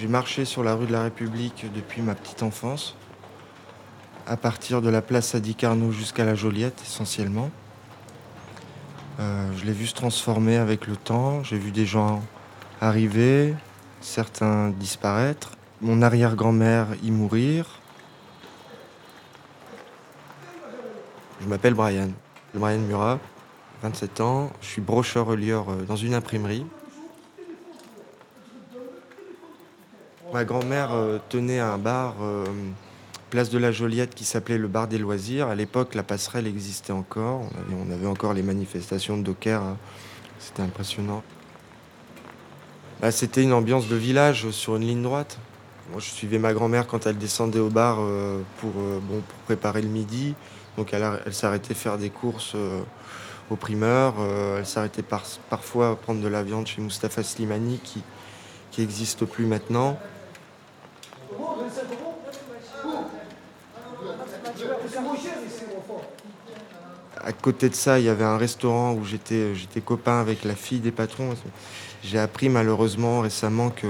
J'ai marché sur la rue de la République depuis ma petite enfance, à partir de la place Sadi Carnot jusqu'à la Joliette essentiellement. Euh, je l'ai vu se transformer avec le temps, j'ai vu des gens arriver, certains disparaître, mon arrière-grand-mère y mourir. Je m'appelle Brian, Brian Murat, 27 ans, je suis brocheur-relieur euh, dans une imprimerie. Ma grand-mère euh, tenait un bar euh, place de la Joliette qui s'appelait le bar des loisirs. À l'époque, la passerelle existait encore. On avait, encore les manifestations de Docker. Hein. C'était impressionnant. Bah, c'était une ambiance de village sur une ligne droite. Moi, je suivais ma grand-mère quand elle descendait au bar euh, pour, bon, pour préparer le midi. Donc elle, s'arrêtait faire des courses au primeur. elle s'arrêtait parfois à prendre de la viande chez Mustapha Slimani qui n'existe plus maintenant. À côté de ça, il y avait un restaurant où j'étais, copain avec la fille des patrons. J'ai appris malheureusement récemment que,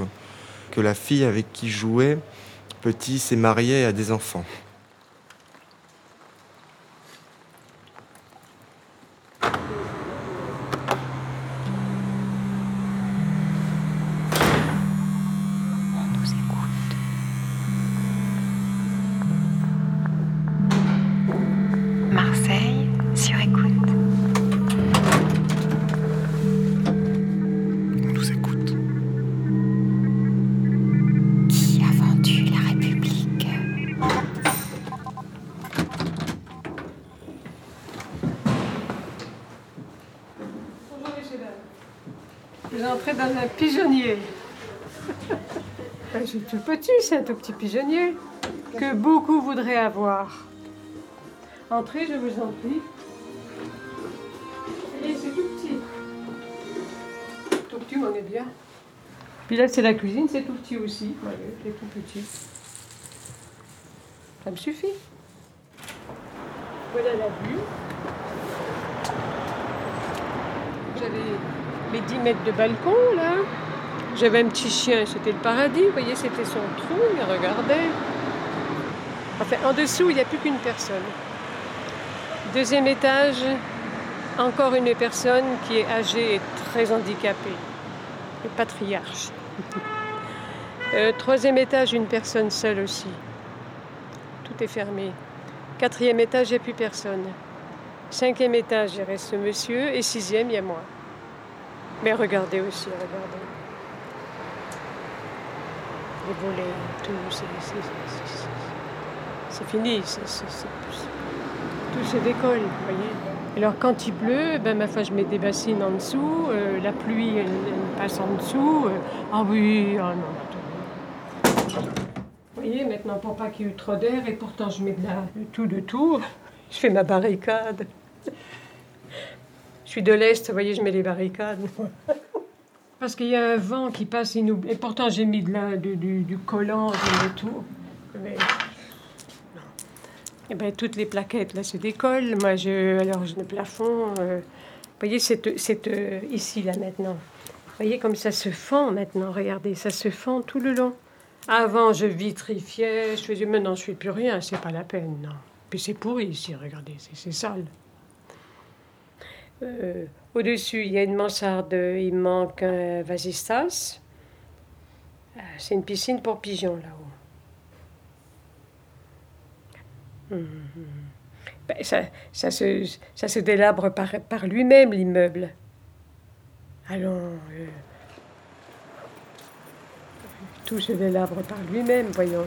que la fille avec qui je jouais, petit, s'est mariée et a des enfants. Petit pigeonnier que beaucoup voudraient avoir. Entrez, je vous en prie. Et c'est tout petit. Tout petit, on est bien. Puis là, c'est la cuisine, c'est tout petit aussi. c'est tout petit. Ça me suffit. Voilà la vue. J'avais mes 10 mètres de balcon, là. J'avais un petit chien, c'était le paradis, vous voyez, c'était son trou, il regardait. Enfin, en dessous, il n'y a plus qu'une personne. Deuxième étage, encore une personne qui est âgée et très handicapée, le patriarche. Euh, troisième étage, une personne seule aussi. Tout est fermé. Quatrième étage, il n'y a plus personne. Cinquième étage, il reste ce monsieur. Et sixième, il y a moi. Mais regardez aussi, regardez les volets, tout, c'est fini, tout se décolle, voyez. Alors quand il pleut, ben, ma foi, je mets des bassines en dessous, euh, la pluie, elle, passe en dessous. Euh, ah oui, ah non. Vous voyez, maintenant, pour pas qu'il y ait trop d'air, et pourtant je mets de, la, tout de tout, je fais ma barricade. Je suis de l'Est, vous voyez, je mets les barricades. Parce qu'il y a un vent qui passe. Et pourtant, j'ai mis la, du, du, collant et tout. Mais... Eh ben, toutes les plaquettes, là, se décollent. Moi, je, alors, je le plafond. Euh, vous voyez, c'est euh, ici, là, maintenant. Vous voyez comme ça se fend maintenant, regardez, ça se fend tout le long. Avant, je vitrifiais, je faisais, maintenant, je ne fais plus rien, c'est pas la peine, non. Puis c'est pourri ici, regardez, c'est sale. Euh, au-dessus, il y a une mansarde, il manque un vasistas. Euh, c'est une piscine pour pigeons là-haut. Mhm. Ben, ça, ça, se, ça se délabre par, par lui-même, l'immeuble. Allons. Euh, tout se délabre par lui-même, voyons.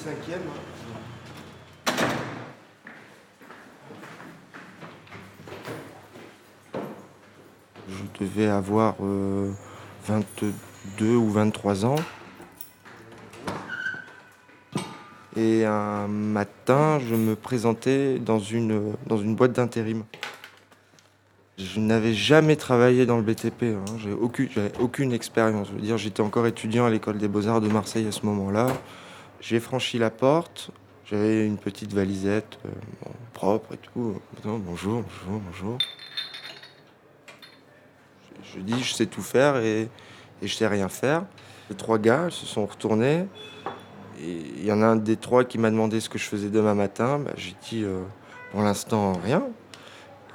cinquième. Je devais avoir 22 euh, ou 23 ans. Et un matin, je me présentais dans une, dans une boîte d'intérim. Je n'avais jamais travaillé dans le BTP, hein. j'avais aucune, expérience. J'étais encore étudiant à l'école des beaux-arts de Marseille à ce moment-là. J'ai franchi la porte, J'avais une petite valisette euh, propre et tout. bonjour, bonjour, bonjour. Je, dis, je sais tout faire et, je sais rien faire. Les trois gars se sont retournés. Et il y en a un des trois qui m'a demandé ce que je faisais demain matin. Bah, J'ai dit, euh, pour l'instant, rien.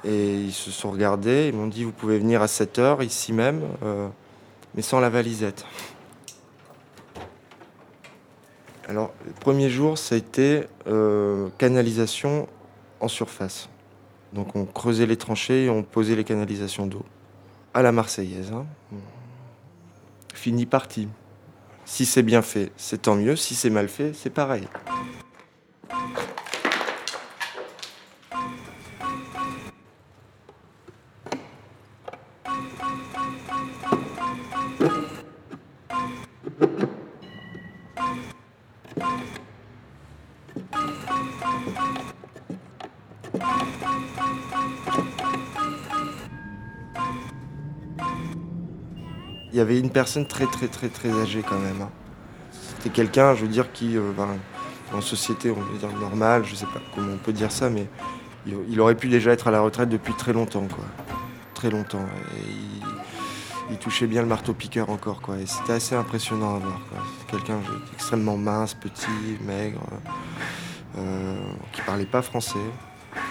Et ils se sont regardés. Ils m'ont dit, vous pouvez venir à 7 heures ici même, euh, mais sans la valisette. Alors, le premier jour, ça a été euh, canalisation en surface. Donc, on creusait les tranchées et on posait les canalisations d'eau. À la Marseillaise. Hein. Fini parti. Si c'est bien fait, c'est tant mieux. Si c'est mal fait, c'est pareil. Avait une personne très très très très âgée quand même. Hein. C'était quelqu'un, je veux dire, qui, euh, en société, on va dire normale, je sais pas comment on peut dire ça, mais il, il, aurait pu déjà être à la retraite depuis très longtemps, quoi. Très longtemps. Il, il, touchait bien le marteau-piqueur encore, quoi. C'était assez impressionnant à voir. Quelqu'un extrêmement mince, petit, maigre, euh, qui parlait pas français.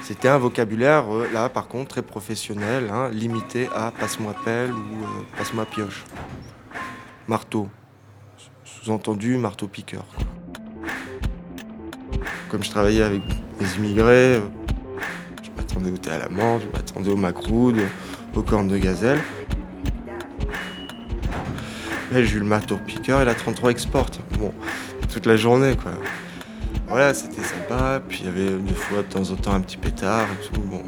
C'était un vocabulaire, euh, là, par contre, très professionnel, hein, limité à passe-moi pelle ou euh, passe-moi pioche. Marteau. Sous-entendu, marteau-piqueur. Comme je travaillais avec des immigrés, euh, je m'attendais au thé à la menthe, je m'attendais au macroude, aux cornes de gazelle. J'ai eu le marteau-piqueur et la 33 Export. Bon, toute la journée, quoi voilà, c'était sympa. Puis il y avait des fois de temps en temps un petit pétard et tout. Bon,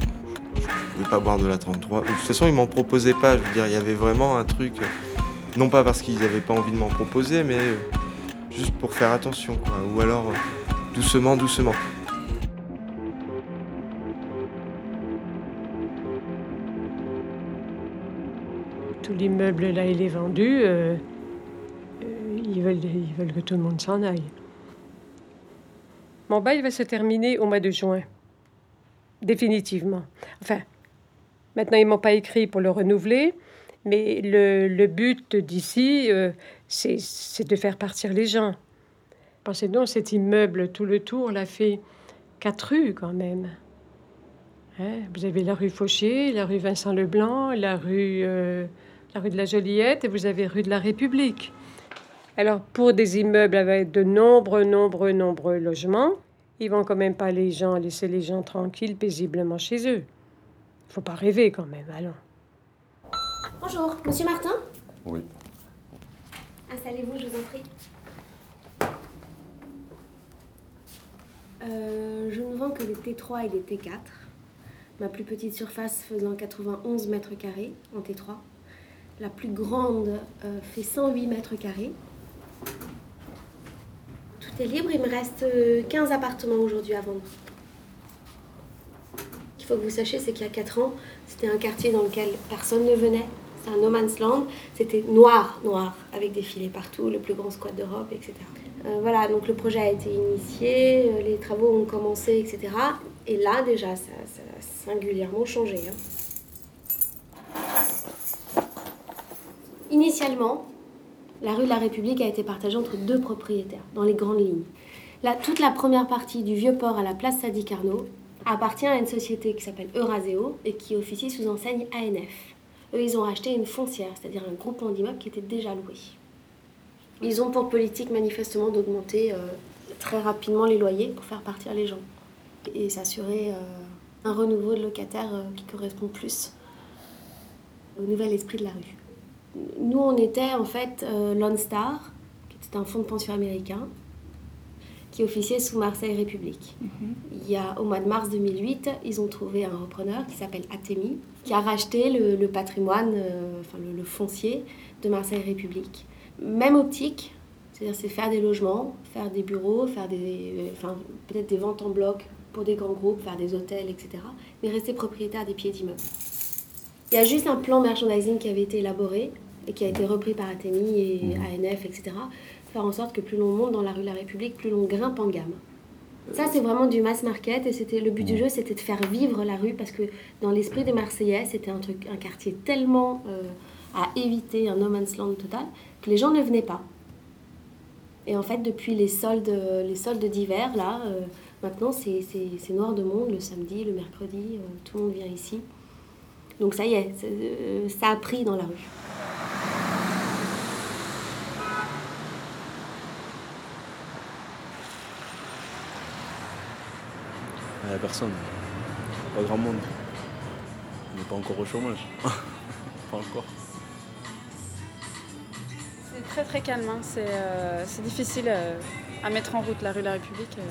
je ne pouvais pas boire de la 33. De toute façon, ils m'en proposaient pas. Je veux dire, il y avait vraiment un truc. Non pas parce qu'ils n'avaient pas envie de m'en proposer, mais juste pour faire attention. Ou alors doucement, doucement. Tout l'immeuble là, il est vendu. Euh, euh, ils, veulent, ils veulent que tout le monde s'en aille. Mon bail va se terminer au mois de juin. Définitivement. Enfin, maintenant, ils m'ont pas écrit pour le renouveler, mais le, le but d'ici, euh, c'est de faire partir les gens. Pensez donc, cet immeuble, tout le tour, l'a fait quatre rues quand même. Hein? Vous avez la rue Fauché, la rue Vincent Leblanc, la rue, euh, la rue de la Joliette et vous avez rue de la République. Alors, pour des immeubles avec de nombreux, nombreux, nombreux logements, ils vont quand même pas les gens laisser les gens tranquilles, paisiblement chez eux. Faut pas rêver quand même, allons. Bonjour, monsieur Martin Oui. Installez-vous, je vous en prie. Euh, je ne vends que des T3 et des T4. Ma plus petite surface faisant 91 mètres carrés en T3. La plus grande euh, fait 108 mètres carrés tout est libre, il me reste 15 appartements aujourd'hui à vendre. Ce qu'il faut que vous sachiez, c'est qu'il y a 4 ans, c'était un quartier dans lequel personne ne venait. C'est un no man's land. C'était noir, noir, avec des filets partout, le plus grand squat d'Europe, etc. Euh, voilà, donc le projet a été initié, euh, les travaux ont commencé, etc. Et là, déjà, ça, ça a singulièrement changé. Hein. Initialement, la rue de la République a été partagée entre deux propriétaires, dans les grandes lignes. Toute la première partie du vieux port à la place Sadi Carnot appartient à une société qui s'appelle Euraseo et qui officie sous enseigne ANF. Eux, ils ont racheté une foncière, c'est-à-dire un groupement d'immeubles qui était déjà loué. Ils ont pour politique manifestement d'augmenter euh, très rapidement les loyers pour faire partir les gens et s'assurer euh, un renouveau de locataires euh, qui correspond plus au nouvel esprit de la rue nous, on était en fait euh, Lone Star, qui était un fonds de pension américain, qui officiait sous Marseille République. Mhm. Il y a, au mois de mars 2008, ils ont trouvé un repreneur qui s'appelle Atemi, qui a racheté le, patrimoine, euh, enfin le, foncier de Marseille République. Même optique, c'est-à-dire c'est faire des logements, faire des bureaux, faire des, euh, enfin, peut-être des ventes en bloc pour des grands groupes, faire des hôtels, etc. Mais rester propriétaire des pieds d'immeubles. Il y a juste un plan merchandising qui avait été élaboré et qui a été repris par Atemi et mmh. ANF, etc. Faire en sorte que plus l'on monte dans la rue de la République, plus l'on grimpe en gamme. Ça, c'est vraiment du mass market et c'était le but du jeu, c'était de faire vivre la rue parce que dans l'esprit des Marseillais, c'était un truc, un quartier tellement euh, à éviter, un no man's land total, que les gens ne venaient pas. Et en fait, depuis les soldes, les soldes d'hiver, là, euh, maintenant c'est noir de monde le samedi, le mercredi, euh, tout le monde vient ici. Donc ça y est, euh, ça a pris dans la rue. Il n'y a personne. Pas grand monde. On n'est pas encore au chômage. pas encore. C'est très très calme, hein. c'est euh, c'est difficile euh, à mettre en route la rue de la République. euh.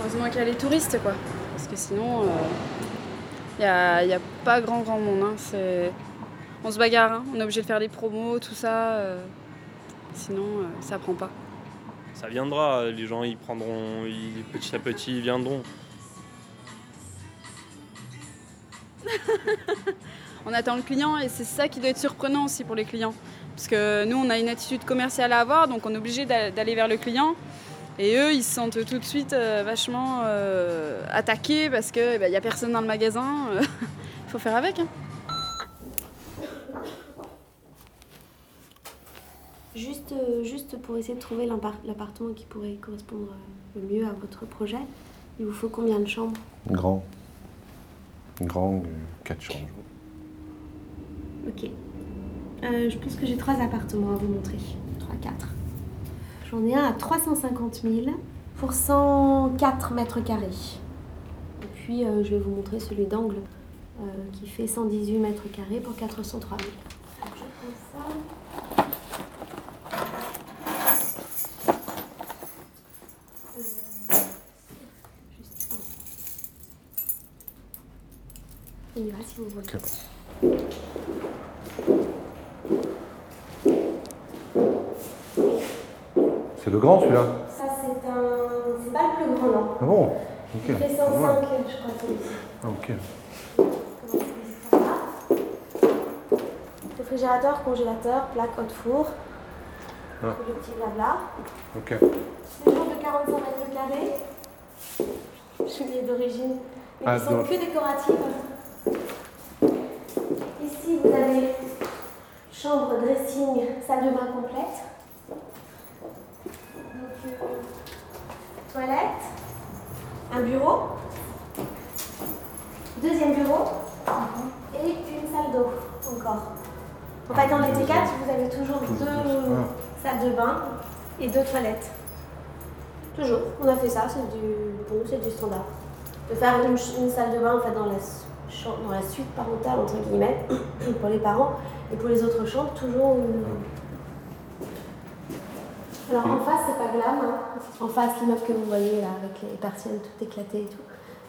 Heureusement qu'il y a les touristes quoi, parce que sinon il n'y a, y a pas grand grand monde. hein. C'est- On se bagarre, hein. on est obligé de faire des promos, tout ça, euh, sinon euh, ça prend pas. Ça viendra, les gens ils prendront, ils- petit à petit ils viendront. On attend le client et c'est ça qui doit être surprenant aussi pour les clients. Parce que nous, on a une attitude commerciale à avoir, donc on est obligé d'a- d'aller vers le client. Et eux, ils se sentent tout de suite euh, vachement euh, attaqués parce qu'il n'y a personne dans le magasin. Il faut faire avec. hein. Juste, euh, juste pour essayer de trouver l'appart- l'appartement qui pourrait correspondre euh, le mieux à votre projet, il vous faut combien de chambres? Grand. Grand, quatre chambres. Ok. Euh, je pense que j'ai trois appartements à vous montrer. Trois, quatre. J'en ai un à 350 000 pour 104 mètres carrés. Et puis euh, je vais vous montrer celui d'angle euh, qui fait 118 mètres carrés pour 403 000. Donc, je prends ça. Euh, juste un. On si vous voulez. Ok. C'est le grand celui-là Ça, c'est un. C'est pas le plus grand, non. Ah bon Ok. Il fait 105, Ouais. je crois, celui-ci. Ah, ok. Réfrigérateur, congélateur, plaque, haute four. Ah. Le petit blabla. Ok. Séjour de 45 mètres carrés. Cheminée d'origine. Mais Ah, qui sont donc- que décoratives. Chambre, dressing, salle de bain complète. Donc, euh, toilette, un bureau, deuxième bureau et une salle d'eau encore. En fait, dans les T4, vous avez toujours deux Ah. salles de bain et deux toilettes. Toujours. On a fait ça, c'est du, pour nous, c'est du standard. De faire une, une salle de bain en fait, dans, la, dans la suite parentale, entre guillemets, pour les parents, et pour les autres chambres, toujours une... Alors en face, c'est pas glam. hein. En face, l'immeuble que vous voyez là, avec les persiennes toutes éclatées et tout,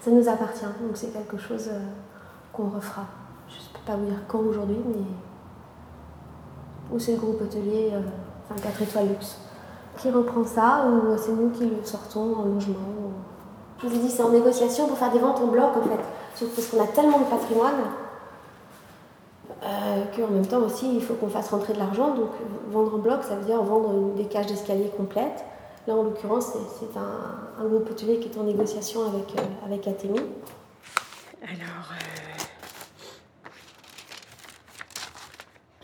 ça nous appartient. Donc c'est quelque chose euh, qu'on refera. Je ne peux pas vous dire quand aujourd'hui, mais. Ou c'est le groupe hôtelier, euh, enfin 4 étoiles luxe, qui reprend ça, ou c'est nous qui le sortons en logement. ou- Je vous ai dit, c'est en négociation pour faire des ventes en bloc en fait. Surtout parce qu'on a tellement de patrimoine euh, qu'en même temps aussi, il faut qu'on fasse rentrer de l'argent. Donc vendre en bloc, ça veut dire vendre des cages d'escalier complètes. Là, en l'occurrence, c'est un, un groupe hôtelier qui est en négociation avec, euh, avec. Alors, euh,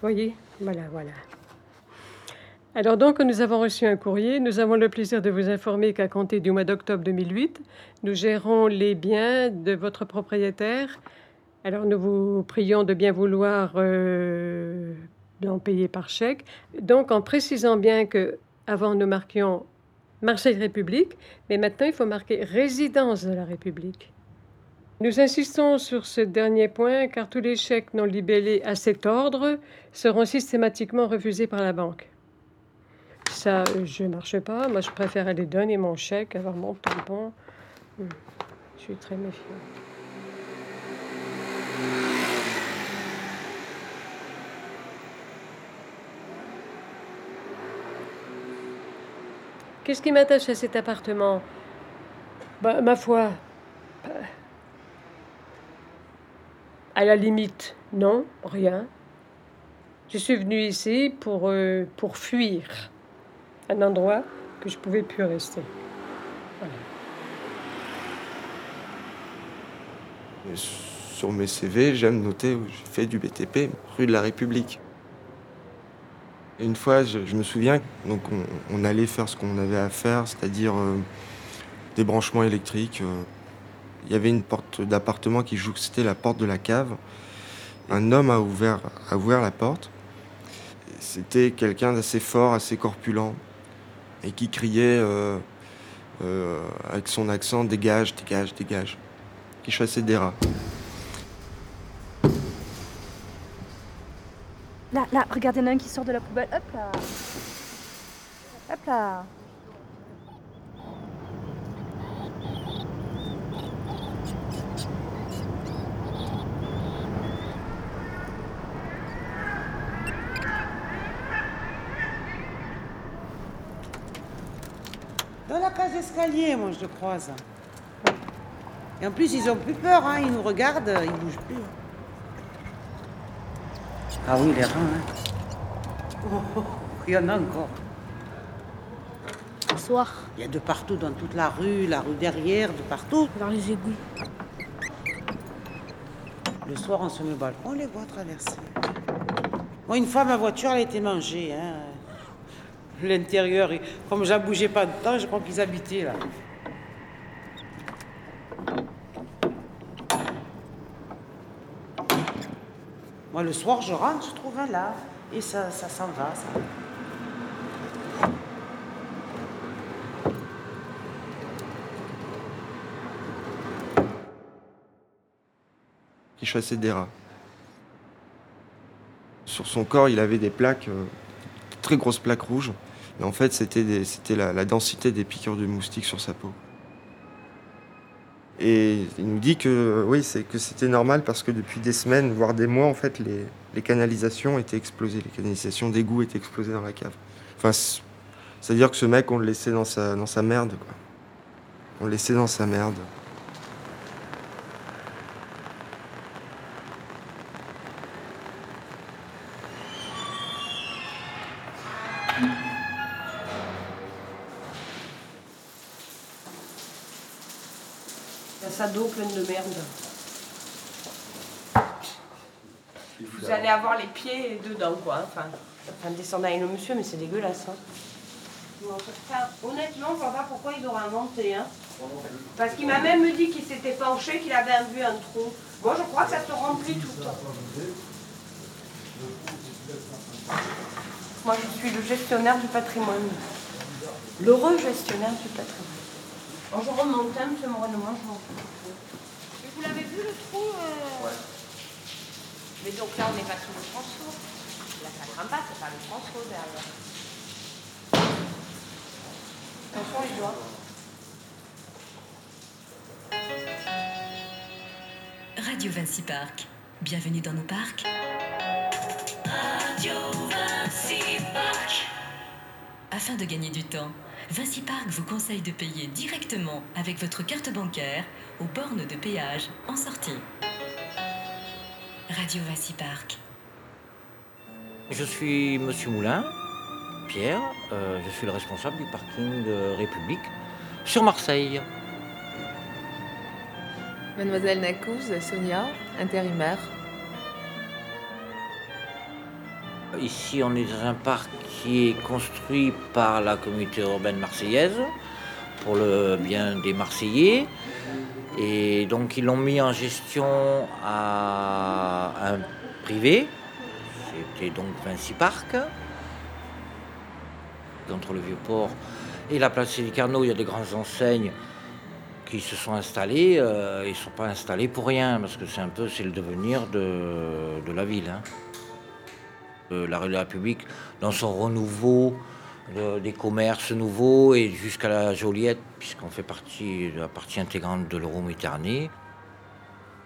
voyez, voilà, voilà. Alors donc, nous avons reçu un courrier. Nous avons le plaisir de vous informer qu'à compter du mois d'octobre 2008, nous gérons les biens de votre propriétaire. Alors nous vous prions de bien vouloir euh, d'en payer par chèque. Donc en précisant bien que avant nous marquions Marseille République, mais maintenant il faut marquer résidence de la République. Nous insistons sur ce dernier point car tous les chèques non libellés à cet ordre seront systématiquement refusés par la banque. Ça, euh, je ne marche pas. Moi, je préfère aller donner mon chèque, avoir mon tampon. Hmm, Je suis très méfiante. Qu'est-ce qui m'attache à cet appartement? Bah, ma foi, bah, à la limite, non, rien. Je suis venue ici pour, euh, pour fuir un endroit que je pouvais plus rester. Sur mes CV, j'aime noter où j'ai fait du BTP, rue de la République. Une fois, je, me souviens, donc on, allait faire ce qu'on avait à faire, c'est-à-dire euh, des branchements électriques. euh. Il y avait une porte d'appartement qui jouxtait la porte de la cave. Un homme a ouvert, a ouvert la porte. C'était quelqu'un d'assez fort, assez corpulent, et qui criait euh, euh, avec son accent Dégage, dégage, dégage, qui chassait des rats. Là, là, regardez, il y en a un qui sort de la poubelle. Hop là. Hop là. Dans la cage d'escalier, moi, je le croise. Et en plus, ils ont plus peur, hein. Ils nous regardent, ils bougent plus. Ah oui, les hein. Oh, oh, il y en a encore. Bonsoir. Il y a de partout, dans toute la rue, la rue derrière, de partout. Dans les égouts. Le soir, on se met au balcon, on les voit traverser. Moi, une fois, ma voiture, elle a été mangée. Hein. L'intérieur, comme je ne bougeais pas de temps, je crois qu'ils habitaient là. Moi, le soir, je rentre, je trouve un là. Et ça, ça s'en va, ça. qui chassait des rats. Sur son corps, il avait des plaques, euh, très grosses plaques rouges. Et en fait, c'était la, la densité des piqûres de moustiques sur sa peau. Et il nous dit que oui, c'est que c'était normal parce que depuis des semaines, voire des mois, en fait, les, canalisations étaient explosées, les canalisations d'égout étaient explosées dans la cave. C'est-à-dire que ce mec, on le laissait dans sa, dans sa merde. On le laissait dans sa merde. Il y a sa dos pleine de merde. Vous allez avoir les pieds dedans, quoi. Enfin, enfin descendre avec le monsieur, mais c'est dégueulasse. Hein. Enfin, honnêtement, je vois pas pourquoi ils auraient inventé. Hein. Parce qu'il m'a même dit qu'il s'était penché, qu'il avait vu un trou. Moi, je crois que ça se remplit tout le temps. Moi, je suis le gestionnaire du patrimoine. L'heureux gestionnaire du patrimoine. Quand je remonte, hein, monsieur Moreno, moi, je m'en fous. Mais vous l'avez vu, le trou euh Mais donc là, on n'est pas sous le transfo. Là, ça craint pas, c'est pas le transfo derrière. Attention les doigts. Radio Vinci Park. Bienvenue dans nos parcs. Radio Vinci Park. Afin de gagner du temps, Vinci Park vous conseille de payer directement avec votre carte bancaire aux bornes de péage en sortie. Radio Vinci Park. Je suis Monsieur Moulin, Pierre. euh, je suis le responsable du parking euh, République sur Marseille. Mademoiselle Nacouze, Sonia, intérimaire. Ici, on est dans un parc qui est construit par la communauté urbaine marseillaise pour le bien des Marseillais. Et donc, ils l'ont mis en gestion à un privé. C'était donc Vinci Park. Entre le Vieux-Port et la place des Carnot, il y a des grandes enseignes qui se sont installées. euh, ils ne sont pas installés pour rien, parce que c'est un peu c'est le devenir de, de la ville. hein. Euh, la rue de la République, dans son renouveau, euh, des commerces nouveaux et jusqu'à la Joliette, puisqu'on fait partie de la partie intégrante de l'Euroméditerranée.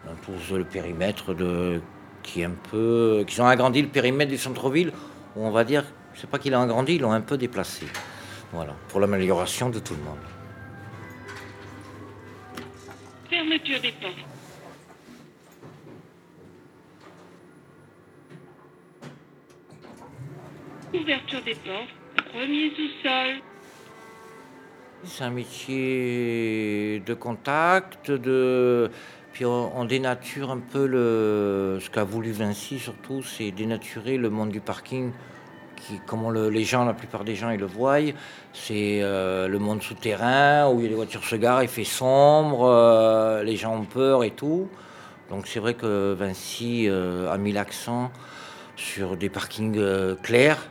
On trouve le périmètre qui est un peu. qui ont agrandi le périmètre du centre-ville, où on va dire, c'est pas qu'il a agrandi, ils l'ont un peu déplacé. Voilà, pour l'amélioration de tout le monde. Fermeture des portes. Ouverture des portes. Premier sous-sol. C'est un métier de contact, de... Puis on, dénature un peu le, ce qu'a voulu Vinci surtout, c'est dénaturer le monde du parking qui, comme les gens, la plupart des gens, ils le voient, c'est euh, le monde souterrain où les voitures se garent, il fait sombre, euh, les gens ont peur et tout. Donc c'est vrai que Vinci euh, a mis l'accent sur des parkings clairs,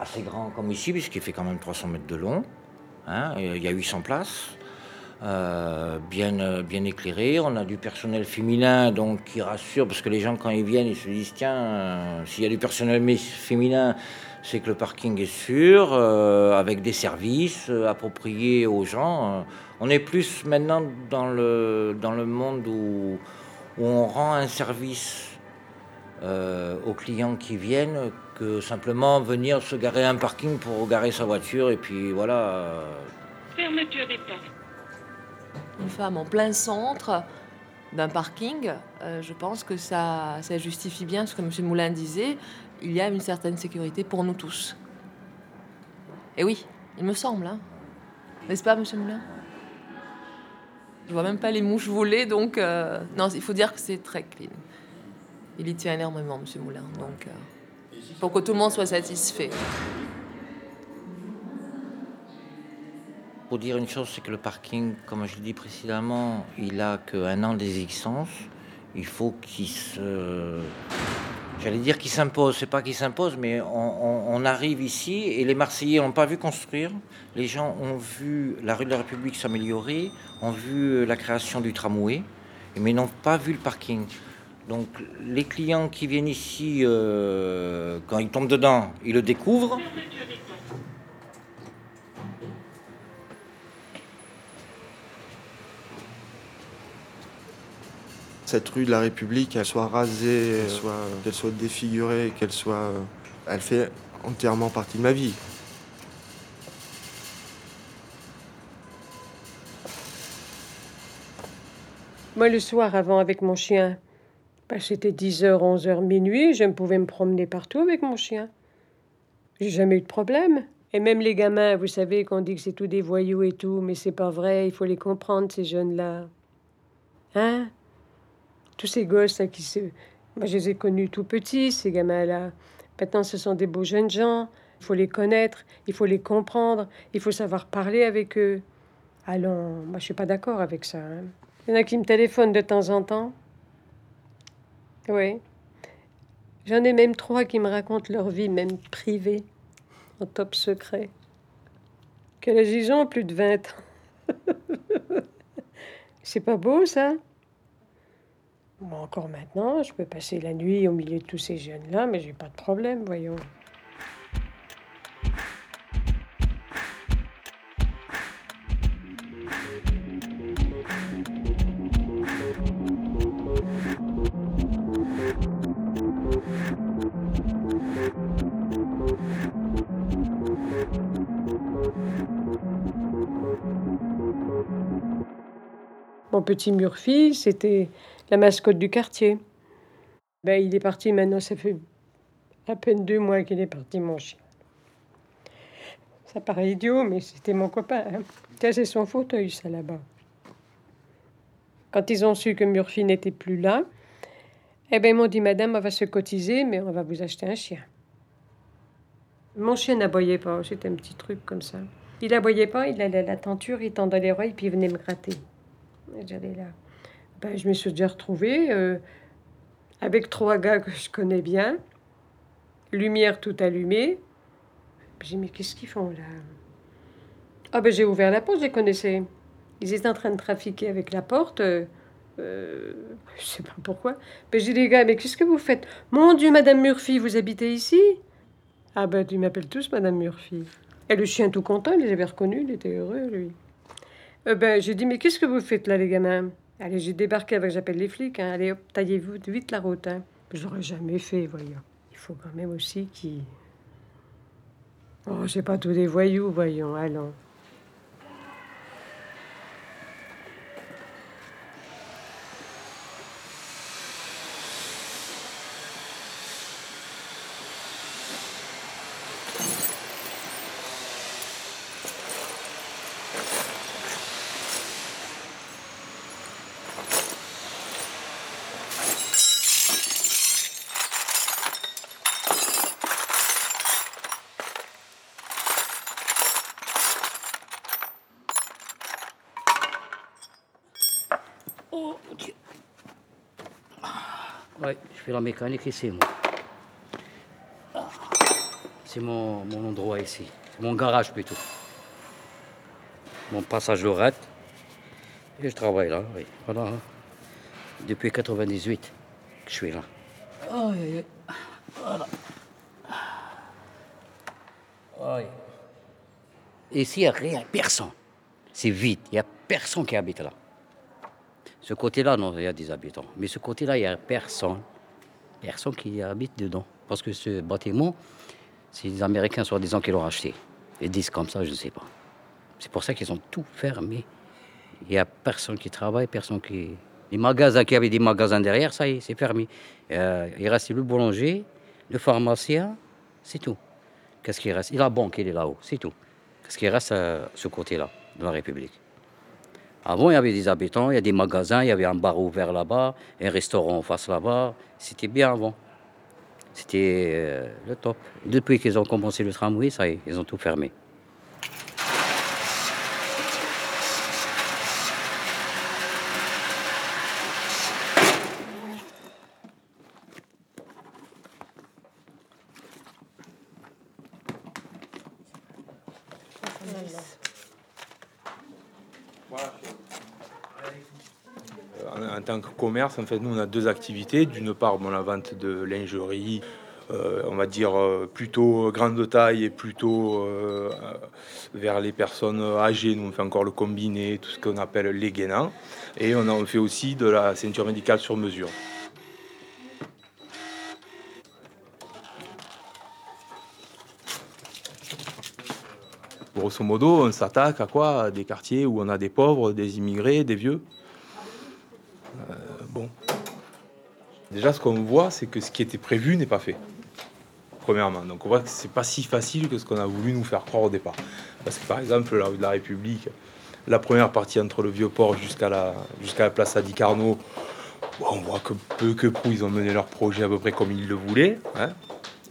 assez grands comme ici, puisqu'il fait quand même 300 mètres de long. hein, il y a 800 places. euh, bien, euh, bien éclairés. On a du personnel féminin donc qui rassure parce que les gens quand ils viennent ils se disent tiens euh, s'il y a du personnel féminin c'est que le parking est sûr avec des services appropriés aux gens. On est plus maintenant dans le, dans le monde où, où on rend un service aux clients qui viennent que simplement venir se garer à un parking pour garer sa voiture et puis voilà. Fermeture des portes. Une femme en plein centre d'un parking, euh, je pense que ça, ça justifie bien ce que M. Moulin disait. Il y a une certaine sécurité pour nous tous. Et oui, il me semble. hein. N'est-ce pas, M. Moulin? Je vois même pas les mouches voler, donc euh, non, il faut dire que c'est très clean. Il y tient énormément, M. Moulin. Donc, euh, pour que tout le monde soit satisfait. Pour dire une chose, c'est que le parking, comme je l'ai dit précédemment, il a qu'un an d'existence. Il faut qu'il se... J'allais dire qu'il s'impose, c'est pas qu'il s'impose, mais on, arrive ici et les Marseillais n'ont pas vu construire. Les gens ont vu la rue de la République s'améliorer, ont vu la création du tramway, mais n'ont pas vu le parking. Donc les clients qui viennent ici, euh, quand ils tombent dedans, ils le découvrent. Cette rue de la République, elle soit rasée, qu'elle soit, qu'elle soit défigurée, qu'elle soit. Elle fait entièrement partie de ma vie. Moi, le soir, avant, avec mon chien, bah, c'était 10h, 11h, minuit, je pouvais me promener partout avec mon chien. J'ai jamais eu de problème. Et même les gamins, vous savez qu'on dit que c'est tous des voyous et tout, mais c'est pas vrai, il faut les comprendre, ces jeunes-là. Hein? Tous ces gosses là, qui se... Moi, je les ai connus tout petits, ces gamins-là. Maintenant, ce sont des beaux jeunes gens. Il faut les connaître, il faut les comprendre, il faut savoir parler avec eux. Alors, moi, je suis pas d'accord avec ça. hein. Il y en a qui me téléphonent de temps en temps. Oui. J'en ai même trois qui me racontent leur vie, même privée, en top secret. Quel âge Plus de 20 ans. C'est pas beau, ça? Moi, encore maintenant, je peux passer la nuit au milieu de tous ces jeunes-là, mais j'ai pas de problème, voyons. Petit Murphy, c'était la mascotte du quartier. Ben, il est parti maintenant, ça fait à peine deux mois qu'il est parti, mon chien. Ça paraît idiot, mais c'était mon copain. hein. C'est son fauteuil, ça, là-bas. Quand ils ont su que Murphy n'était plus là, eh ben, ils m'ont dit, Madame, on va se cotiser, mais on va vous acheter un chien. Mon chien n'aboyait pas, c'était un petit truc comme ça. Il aboyait pas, il allait à la tenture, il tendait les oreilles, puis il venait me gratter. J'allais là. Ben, je me suis déjà retrouvée euh, avec trois gars que je connais bien, lumière tout allumée. J'ai dit, mais qu'est-ce qu'ils font là? Ah ben j'ai ouvert la porte, je les connaissais. Ils étaient en train de trafiquer avec la porte. euh, euh, je sais pas pourquoi. Ben, j'ai dit, les gars, mais qu'est-ce que vous faites? Mon Dieu, Madame Murphy, vous habitez ici? Ah ben, ils m'appellent tous Madame Murphy. Et le chien tout content, il les avait reconnus, il était heureux, lui. Euh, ben, j'ai dit, mais qu'est-ce que vous faites là, les gamins? Allez, j'ai débarqué avec, j'appelle les flics. hein. Allez, taillez-vous vite la route. Hein. Je l'aurais jamais fait, voyons. Il faut quand même aussi qu'ils... Oh, c'est pas tous des voyous, voyons, allons. La mécanique ici, moi. C'est mon, mon endroit ici. C'est mon garage plutôt. Mon passage Lorette. Et je travaille là, oui. Voilà. hein. Depuis 98 que je suis là. Voilà. Aïe. Ici, il n'y a rien, personne. C'est vide, il n'y a personne qui habite là. Ce côté-là, non, il y a des habitants. Mais ce côté-là, il n'y a personne. Personne qui habite dedans. Parce que ce bâtiment, c'est les Américains, soi-disant, qui l'ont racheté. Ils disent comme ça, je ne sais pas. C'est pour ça qu'ils ont tout fermé. Il n'y a personne qui travaille, personne qui. Les magasins qui avaient des magasins derrière, ça y est, c'est fermé. Euh, il reste le boulanger, le pharmacien, c'est tout. Qu'est-ce qui reste? Et la banque, elle est là-haut, c'est tout. Qu'est-ce qui reste à ce côté-là, de la République? Avant, il y avait des habitants, il y a des magasins, il y avait un bar ouvert là-bas, un restaurant en face là-bas. C'était bien avant. C'était euh, le top. Depuis qu'ils ont commencé le tramway, ça y est, ils ont tout fermé. En, en tant que en fait, nous, on a deux activités. D'une part, bon, la vente de lingerie, euh, on va dire euh, plutôt grande taille et plutôt euh, vers les personnes âgées. Nous, on fait encore le combiné, tout ce qu'on appelle les gainants. Et on, on fait aussi de la ceinture médicale sur mesure. Grosso modo, on s'attaque à quoi? À des quartiers où on a des pauvres, des immigrés, des vieux? Euh, bon. Déjà, ce qu'on voit, c'est que ce qui était prévu n'est pas fait. Premièrement. Donc, on voit que c'est pas si facile que ce qu'on a voulu nous faire croire au départ. Parce que, par exemple, la rue de la République, la première partie entre le Vieux-Port jusqu'à la, jusqu'à la place Sadi Carnot, on voit que peu que prou, ils ont mené leur projet à peu près comme ils le voulaient. hein.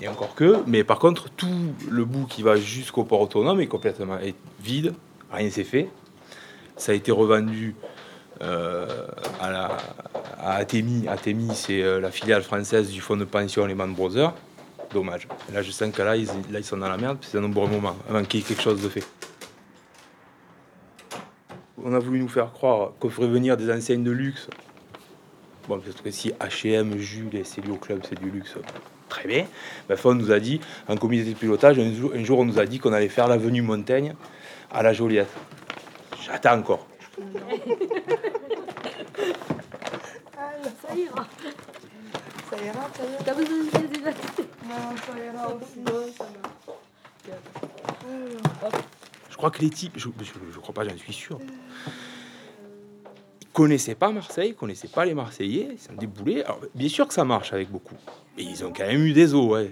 Et encore que. Mais par contre, tout le bout qui va jusqu'au port autonome est complètement vide. Rien s'est fait. Ça a été revendu euh, à, la, à Atemi. Atemi, c'est euh, la filiale française du fonds de pension Lehman Brothers. Dommage. Là, je sens que là, ils, sont dans la merde, c'est un nombreux moment, avant qu'il y ait quelque chose de fait. On a voulu nous faire croire qu'on ferait venir des enseignes de luxe. Bon, peut-être que si H&M, Jules et Célio Club, c'est du luxe, très bien. Ben, on nous a dit, en comité de pilotage, un jour, un jour, on nous a dit qu'on allait faire l'avenue Montaigne à la Joliette. J'attends encore. Ça ira. Ça ira, ça ira. T'as besoin de des Non, ça ira aussi. ça va. Je crois que les types, je, je, je crois pas, j'en suis sûr. Ils connaissaient pas Marseille, ils connaissaient pas les Marseillais, ils sont déboulés. Alors, bien sûr que ça marche avec beaucoup. Mais ils ont quand même eu des os, ouais.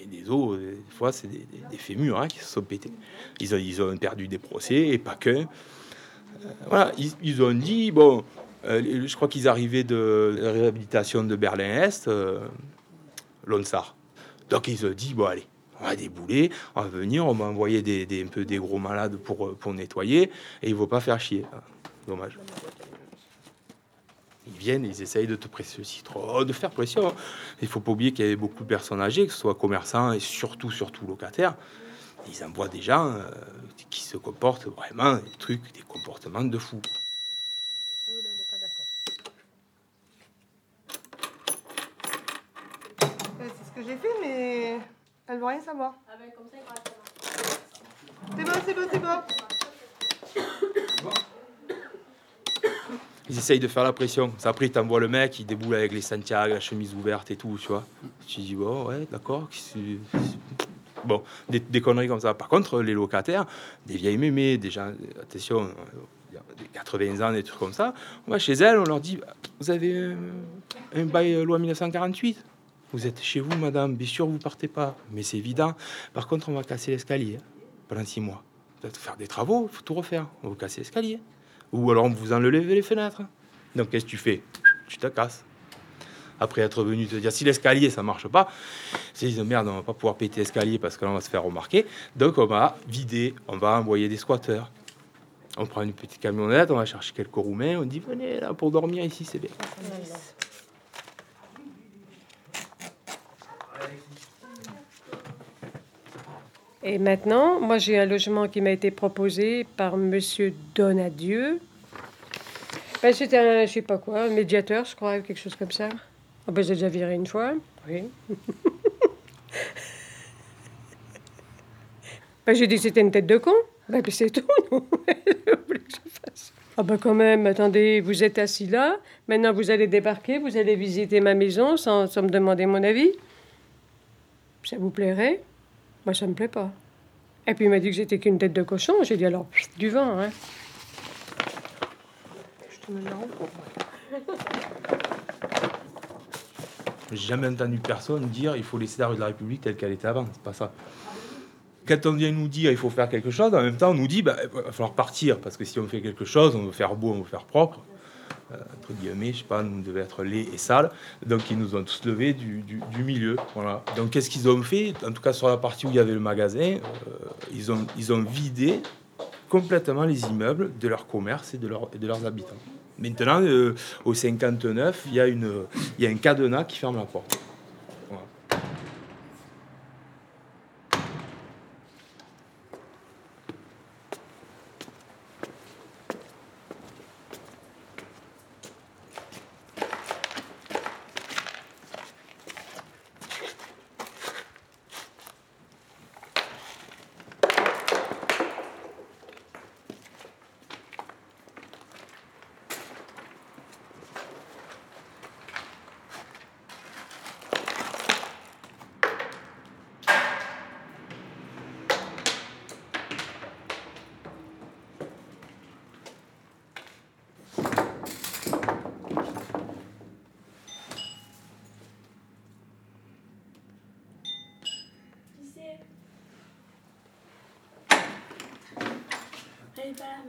Et des os, euh, des fois, c'est des, des, des fémurs hein, qui se sont pétés. Ils ont, ils ont perdu des procès, et pas que. Euh, voilà, ils, ils ont dit, bon, euh, je crois qu'ils arrivaient de la réhabilitation de Berlin-Est, euh, Lonsar. Donc ils ont dit, bon, allez, on va débouler, on va venir, on va envoyer des, gros malades pour, euh, nettoyer, et ils ne vont pas faire chier. Ah, Dommage. Ils viennent, ils essayent de te presser trop, de faire pression. hein. Il faut pas oublier qu'il y avait beaucoup de personnes âgées, que ce soit commerçants et surtout, surtout locataires. Ils envoient des gens euh, qui se comportent vraiment des trucs, des comportements de fous. Euh, C'est ce que j'ai fait, mais elle veut rien savoir. C'est bon, c'est bon, c'est bon. Ils essayent de faire la pression. Ça, Après, ils t'envoient le mec, il déboule avec les Santiago, la chemise ouverte et tout, tu vois. Tu dis, bon, ouais, d'accord. Bon, des, des conneries comme ça. Par contre, les locataires, des vieilles mémées, des gens, attention, il y a des 80 ans, des trucs comme ça, on va chez elles, on leur dit, vous avez euh, un bail euh, loi 1948 Vous êtes chez vous, madame, bien sûr, vous partez pas. Mais c'est évident. Par contre, on va casser l'escalier pendant six mois. Allez faire des travaux, faut tout refaire. On va casser l'escalier. Ou alors on vous enlève les fenêtres. Donc qu'est-ce que tu fais? Tu te casses. Après être venu te dire si l'escalier ça marche pas, c'est disent merde, on va pas pouvoir péter l'escalier parce que là on va se faire remarquer. Donc on va vider, on va envoyer des squatteurs. On prend une petite camionnette, on va chercher quelques Roumains, on dit venez là pour dormir ici, c'est bien. Et maintenant, moi j'ai un logement qui m'a été proposé par Monsieur Donadieu. Ben, C'était un, je sais pas quoi, un médiateur, je crois, quelque chose comme ça. Ah ben, j'ai déjà viré une fois, oui. ben, j'ai dit que c'était une tête de con. Ben, puis c'est tout, que Ah ben quand même, attendez, vous êtes assis là, maintenant vous allez débarquer, vous allez visiter ma maison sans me demander mon avis. Ça vous plairait? Moi, ça me plaît pas. Et puis il m'a dit que j'étais qu'une tête de cochon. J'ai dit alors, pff, du vent, hein. Je te mets là J'ai jamais entendu personne dire il faut laisser la rue de la République telle qu'elle était avant. C'est pas ça. Quand on vient nous dire il faut faire quelque chose, en même temps on nous dit bah, il va falloir partir parce que si on fait quelque chose, on veut faire beau, on veut faire propre. Euh, entre guillemets, je sais pas, nous devait être laid et sale. Donc ils nous ont tous levés du, milieu. Voilà. Donc qu'est-ce qu'ils ont fait? En tout cas sur la partie où il y avait le magasin, euh, ils, ont, ils ont vidé complètement les immeubles de leur commerce et de, leurs habitants. Maintenant, euh, au 59, il y, y a un cadenas qui ferme la porte. Voilà.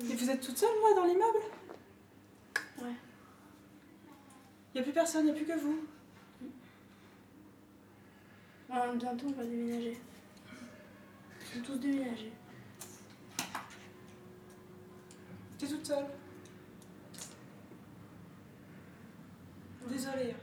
Et vous êtes toute seule, moi, dans l'immeuble Ouais. Il n'y a plus personne, il n'y a plus que vous. Bientôt, on va déménager. Ils sont tous déménagés. T'es toute seule. Désolée.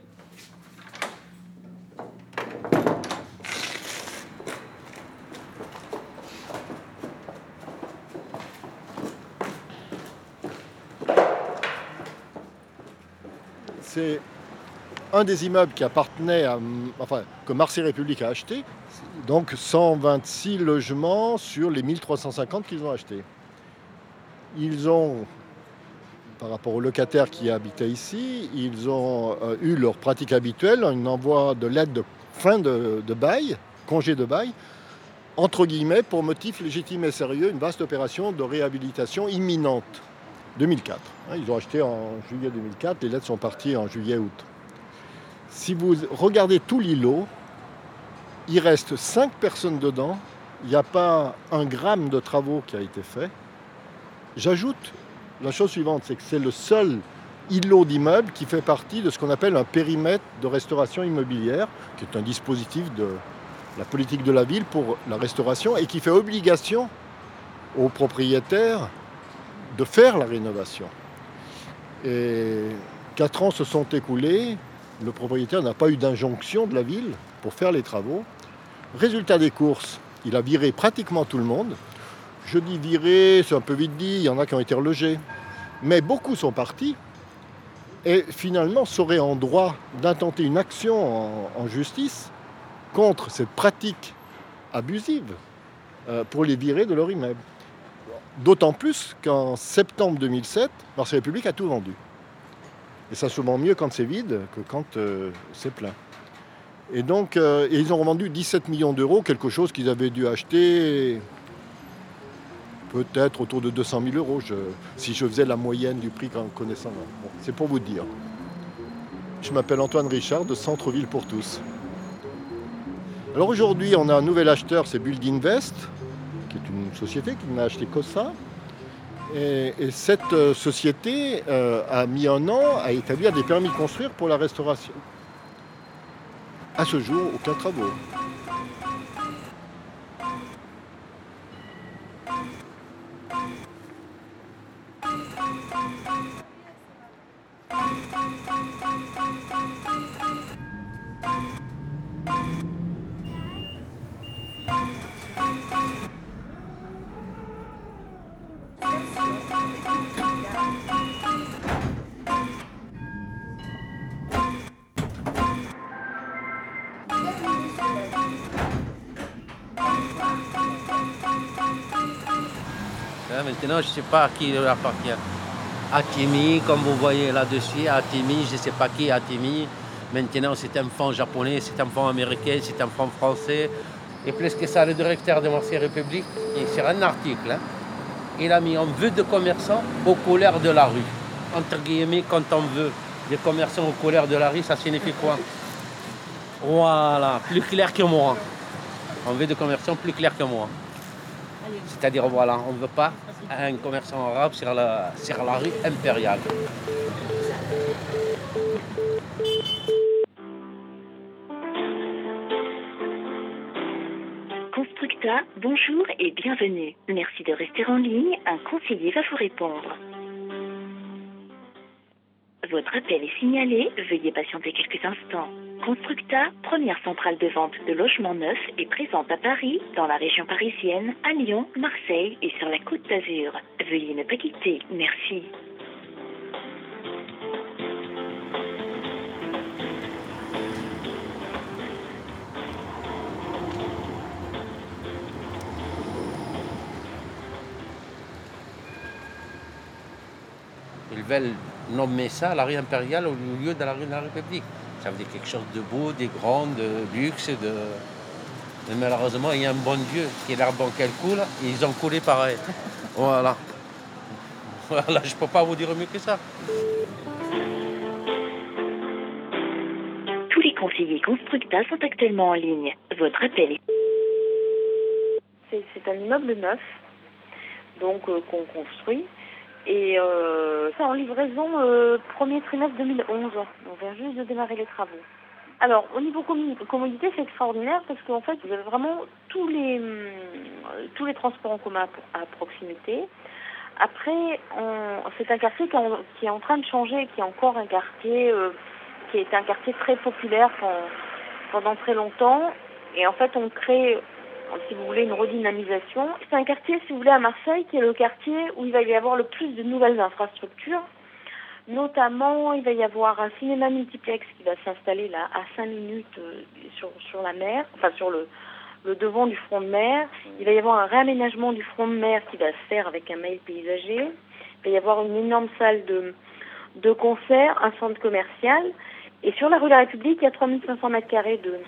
C'est un des immeubles qui appartenait à. Enfin, que Marseille République a acheté. Donc 126 logements sur les 1350 qu'ils ont achetés. Ils ont, par rapport aux locataires qui habitaient ici, ils ont euh, eu leur pratique habituelle, un envoi de lettre de fin de, de bail, congé de bail, entre guillemets, pour motif légitime et sérieux, une vaste opération de réhabilitation imminente. 2004. hein, Ils ont acheté en juillet 2004, les lettres sont parties en juillet-août. Si vous regardez tout l'îlot, il reste 5 personnes dedans, il n'y a pas un gramme de travaux qui a été fait. J'ajoute la chose suivante, c'est que c'est le seul îlot d'immeuble qui fait partie de ce qu'on appelle un périmètre de restauration immobilière, qui est un dispositif de la politique de la ville pour la restauration et qui fait obligation aux propriétaires de faire la rénovation. Et quatre ans se sont écoulés, le propriétaire n'a pas eu d'injonction de la ville pour faire les travaux. Résultat des courses, il a viré pratiquement tout le monde. Je dis viré, c'est un peu vite dit, il y en a qui ont été relogés. Mais beaucoup sont partis et finalement seraient en droit d'intenter une action en, justice contre cette pratique abusive euh, pour les virer de leur immeuble. D'autant plus qu'en septembre 2007, Marseille République a tout vendu. Et ça se vend mieux quand c'est vide que quand euh, c'est plein. Et donc, euh, ils ont revendu 17 millions d'euros, quelque chose qu'ils avaient dû acheter peut-être autour de 200 000 euros, si je faisais la moyenne du prix qu'en connaissant. C'est pour vous dire. Je m'appelle Antoine Richard de Centre-Ville pour tous. Alors aujourd'hui, on a un nouvel acheteur, c'est Buildinvest, qui est une société qui n'a acheté que ça. Et, et cette euh, société euh, a mis un an à établir des permis de construire pour la restauration. À ce jour, aucun travaux. Hein, maintenant, je ne sais pas à qui il appartient. Atimi, comme vous voyez là-dessus, Atimi, je ne sais pas qui Atimi. Maintenant, c'est un fonds japonais, c'est un fonds américain, c'est un fonds français. Et plus que ça, le directeur de Marseille République, il- sur un article, hein, il a mis en vue de commerçants aux couleurs de la rue. Entre guillemets, quand on veut des commerçants aux couleurs de la rue, ça signifie quoi? Voilà, plus clair que moi. En vue de commerçants plus clair que moi. C'est-à-dire, voilà, on ne veut pas un commerçant arabe sur la rue impériale. Bonjour et bienvenue. Merci de rester en ligne, un conseiller va vous répondre. Votre appel est signalé, veuillez patienter quelques instants. Constructa, première centrale de vente de logements neufs, est présente à Paris, dans la région parisienne, à Lyon, Marseille et sur la côte d'Azur. Veuillez ne pas quitter, merci. Ils veulent nommer ça la rue impériale au lieu de la rue de la République. Ça veut dire quelque chose de beau, de grand, de luxe. De... Mais malheureusement, il y a un bon Dieu qui est l'arbre qu'elle coule, et ils ont coulé pareil. Voilà. Voilà, je ne peux pas vous dire mieux que ça. Tous les conseillers Constructa sont actuellement en ligne. Votre appel est... C'est c'est un immeuble neuf, donc euh, qu'on construit. Et euh, c'est en livraison euh, premier trimestre 2011. On vient juste de démarrer les travaux. Alors, au niveau commodité, c'est extraordinaire parce qu'en fait, vous avez vraiment tous les, hum, tous les transports en commun à, proximité. Après, c'est un quartier qui, qui est en train de changer, qui est encore un quartier euh, qui est un quartier très populaire pendant très longtemps. Et en fait, on crée, si vous voulez, une redynamisation. C'est un quartier, si vous voulez, à Marseille, qui est le quartier où il va y avoir le plus de nouvelles infrastructures. Notamment, il va y avoir un cinéma multiplex qui va s'installer là à 5 minutes euh, sur, sur la mer, enfin sur le, le devant du front de mer. Il va y avoir un réaménagement du front de mer qui va se faire avec un mail paysager. Il va y avoir une énorme salle de, de concert, un centre commercial. Et sur la rue de la République, il y a 3500 mètres carrés de,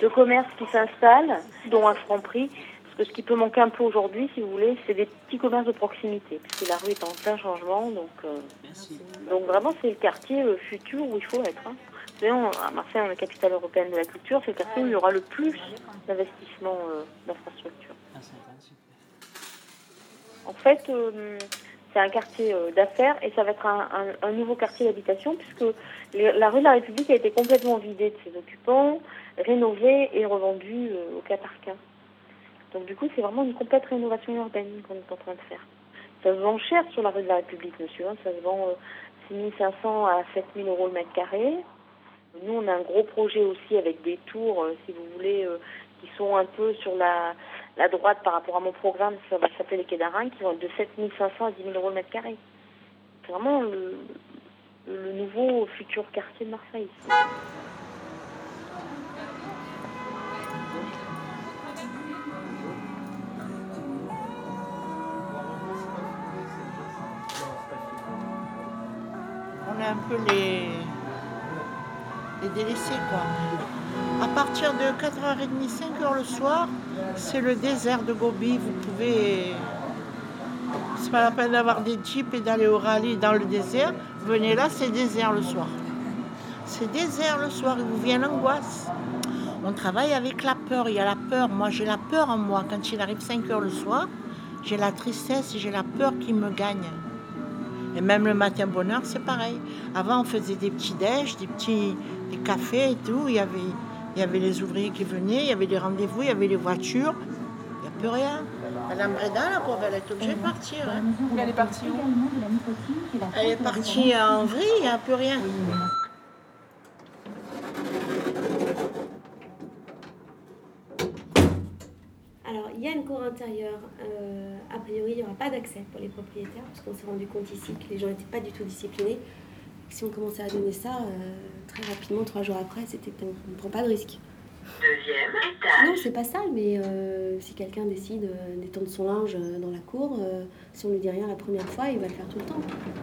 de commerce qui s'installent, dont un franc prix. Parce que ce qui peut manquer un peu aujourd'hui, si vous voulez, c'est des petits commerces de proximité, puisque la rue est en plein changement. Donc, euh, donc vraiment, c'est le quartier euh, futur où il faut être. hein. Vous savez, on- à Marseille, on est capitale européenne de la culture. C'est le quartier où il y aura le plus d'investissements euh, d'infrastructures. En fait, euh, c'est un quartier d'affaires et ça va être un, un- un nouveau quartier d'habitation puisque les- la rue de la République a été complètement vidée de ses occupants, rénovée et revendue euh, au cas par cas. Donc du coup, c'est vraiment une complète rénovation urbaine qu'on est en train de faire. Ça se vend cher sur la rue de la République, monsieur. hein. Ça se vend euh, 6500 à 7000 euros le mètre carré. Nous, on a un gros projet aussi avec des tours, euh, si vous voulez, euh, qui sont un peu sur la, droite par rapport à mon programme. Ça va s'appeler les Quais d'Arin, qui vont être de 7500 à 10 000 euros le mètre carré. C'est vraiment le, nouveau futur quartier de Marseille. Un peu les, les quoi. À partir de 4h30, 5h le soir, c'est le désert de Gobi. Vous pouvez. C'est pas la peine d'avoir des jeeps et d'aller au rallye dans le désert. Venez là, c'est désert le soir. C'est désert le soir, il vous vient l'angoisse. On travaille avec la peur, il y a la peur. Moi, j'ai la peur en moi. Quand il arrive 5 heures le soir, j'ai la tristesse, j'ai la peur qui me gagne. Et même le matin bonheur, c'est pareil. Avant, on faisait des petits déj, des petits des cafés et tout. Il y, avait, il y avait les ouvriers qui venaient, il y avait des rendez-vous, il y avait les voitures. Il n'y a plus rien. Madame Breda, la pauvre, elle est obligée de partir. hein. Elle est partie où? Elle est partie en vrille, il n'y a plus rien. Alors, il y a une cour intérieure. euh, a priori, il n'y aura pas d'accès pour les propriétaires, parce qu'on s'est rendu compte ici que les gens n'étaient pas du tout disciplinés. Si on commençait à donner ça, euh, très rapidement, trois jours après, c'était on ne prend pas de risque. Deuxième étage. Non, c'est pas sale, mais euh, si quelqu'un décide d'étendre son linge dans la cour, si on lui dit rien la première fois, il va le faire tout le temps.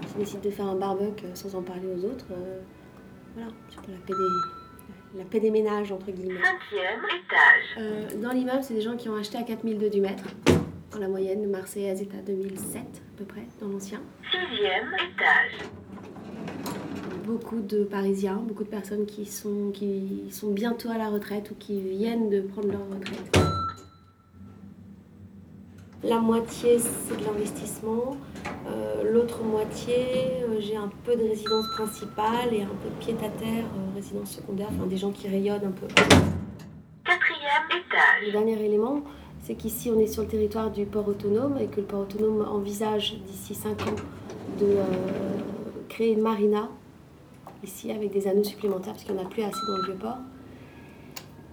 S'il décide de faire un barbecue sans en parler aux autres, voilà, c'est pour la paix des, ménages, entre guillemets. Cinquième étage. Euh, dans l'immeuble, c'est des gens qui ont acheté à 4002 du mètre. Dans la moyenne, Marseille est à 2007 à peu près, dans l'ancien. Sixième étage. Beaucoup de Parisiens, beaucoup de personnes qui sont, qui sont bientôt à la retraite ou qui viennent de prendre leur retraite. La moitié, c'est de l'investissement. Euh, L'autre moitié, euh, j'ai un peu de résidence principale et un peu de pied-à-terre, euh, résidence secondaire, enfin des gens qui rayonnent un peu. Quatrième étage. Le dernier élément, c'est qu'ici, on est sur le territoire du port autonome et que le port autonome envisage d'ici 5 ans de créer une marina ici avec des anneaux supplémentaires parce qu'il n'y en a plus assez dans le vieux port.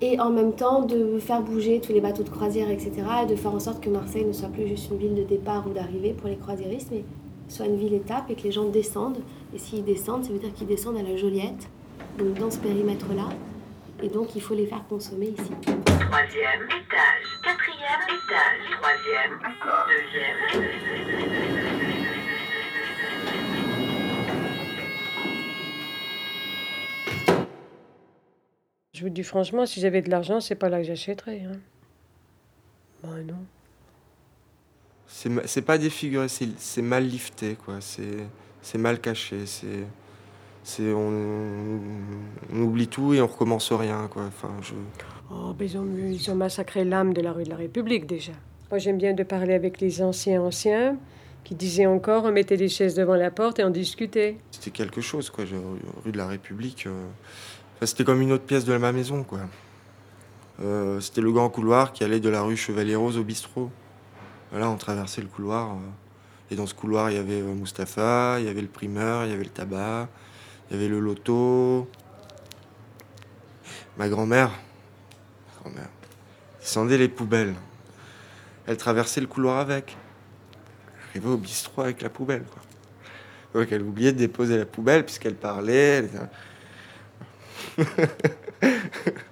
Et en même temps de faire bouger tous les bateaux de croisière, etc. et de faire en sorte que Marseille ne soit plus juste une ville de départ ou d'arrivée pour les croisiéristes, mais soit une ville étape et que les gens descendent. Et s'ils descendent, ça veut dire qu'ils descendent à la Joliette, donc dans ce périmètre-là. Et donc il faut les faire consommer ici. Troisième étage. Quatrième étage. Troisième. Deuxième. Je vous dis franchement, si j'avais de l'argent, c'est pas là que j'achèterais. Hein. Ben non. C'est pas défiguré, c'est mal lifté, quoi. C'est c'est mal caché. C'est c'est on, on oublie tout et on recommence rien, quoi. Enfin, je Oh, ben ils, ont, ils ont massacré l'âme de la rue de la République déjà. Moi, j'aime bien de parler avec les anciens anciens qui disaient encore on mettait des chaises devant la porte et on discutait. c'était quelque chose, quoi. Rue de la République, euh, c'était comme une autre pièce de ma maison, quoi. Euh, c'était le grand couloir qui allait de la rue Chevalier-Rose au bistrot. Voilà, on traversait le couloir. euh, et dans ce couloir, il y avait euh, Mustapha, il y avait le primeur, il y avait le tabac, il y avait le loto. Ma grand-mère, ma grand-mère, descendait les poubelles. Elle traversait le couloir avec. Elle arrivait au bistrot avec la poubelle, quoi. Donc elle oubliait de déposer la poubelle puisqu'elle parlait. ハハハハ。